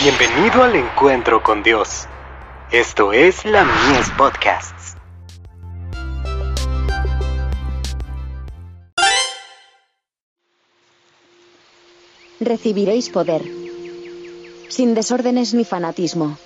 Bienvenido al encuentro con Dios. Esto es la Mies Podcasts. Recibiréis poder. Sin desórdenes ni fanatismo.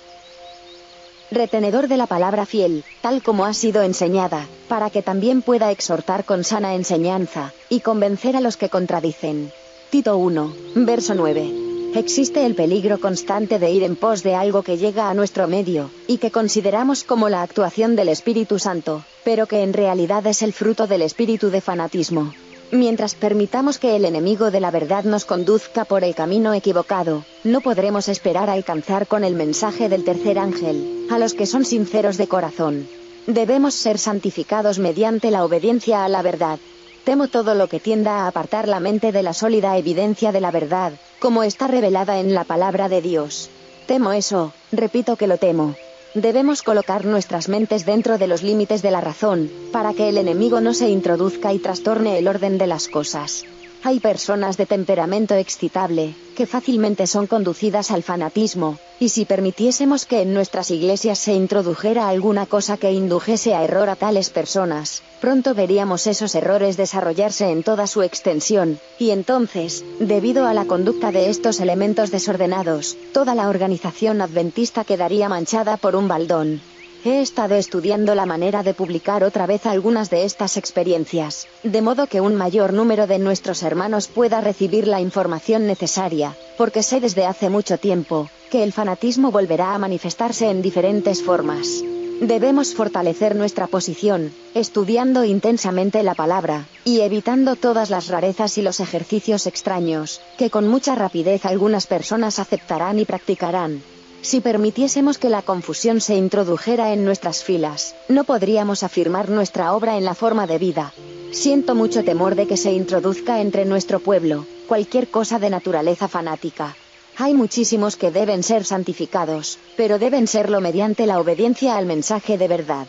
Retenedor de la palabra fiel, tal como ha sido enseñada, para que también pueda exhortar con sana enseñanza, y convencer a los que contradicen. Tito 1, verso 9. Existe el peligro constante de ir en pos de algo que llega a nuestro medio, y que consideramos como la actuación del Espíritu Santo, pero que en realidad es el fruto del espíritu de fanatismo. Mientras permitamos que el enemigo de la verdad nos conduzca por el camino equivocado, no podremos esperar alcanzar con el mensaje del tercer ángel, a los que son sinceros de corazón. Debemos ser santificados mediante la obediencia a la verdad. Temo todo lo que tienda a apartar la mente de la sólida evidencia de la verdad, como está revelada en la palabra de Dios. Temo eso, repito que lo temo. Debemos colocar nuestras mentes dentro de los límites de la razón, para que el enemigo no se introduzca y trastorne el orden de las cosas. Hay personas de temperamento excitable, que fácilmente son conducidas al fanatismo, y si permitiésemos que en nuestras iglesias se introdujera alguna cosa que indujese a error a tales personas, pronto veríamos esos errores desarrollarse en toda su extensión, y entonces, debido a la conducta de estos elementos desordenados, toda la organización adventista quedaría manchada por un baldón. He estado estudiando la manera de publicar otra vez algunas de estas experiencias, de modo que un mayor número de nuestros hermanos pueda recibir la información necesaria, porque sé desde hace mucho tiempo, que el fanatismo volverá a manifestarse en diferentes formas. Debemos fortalecer nuestra posición, estudiando intensamente la palabra, y evitando todas las rarezas y los ejercicios extraños, que con mucha rapidez algunas personas aceptarán y practicarán. Si permitiésemos que la confusión se introdujera en nuestras filas, no podríamos afirmar nuestra obra en la forma de vida. Siento mucho temor de que se introduzca entre nuestro pueblo, cualquier cosa de naturaleza fanática. Hay muchísimos que deben ser santificados, pero deben serlo mediante la obediencia al mensaje de verdad.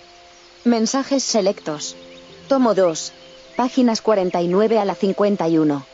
Mensajes selectos. Tomo 2. Páginas 49 a la 51.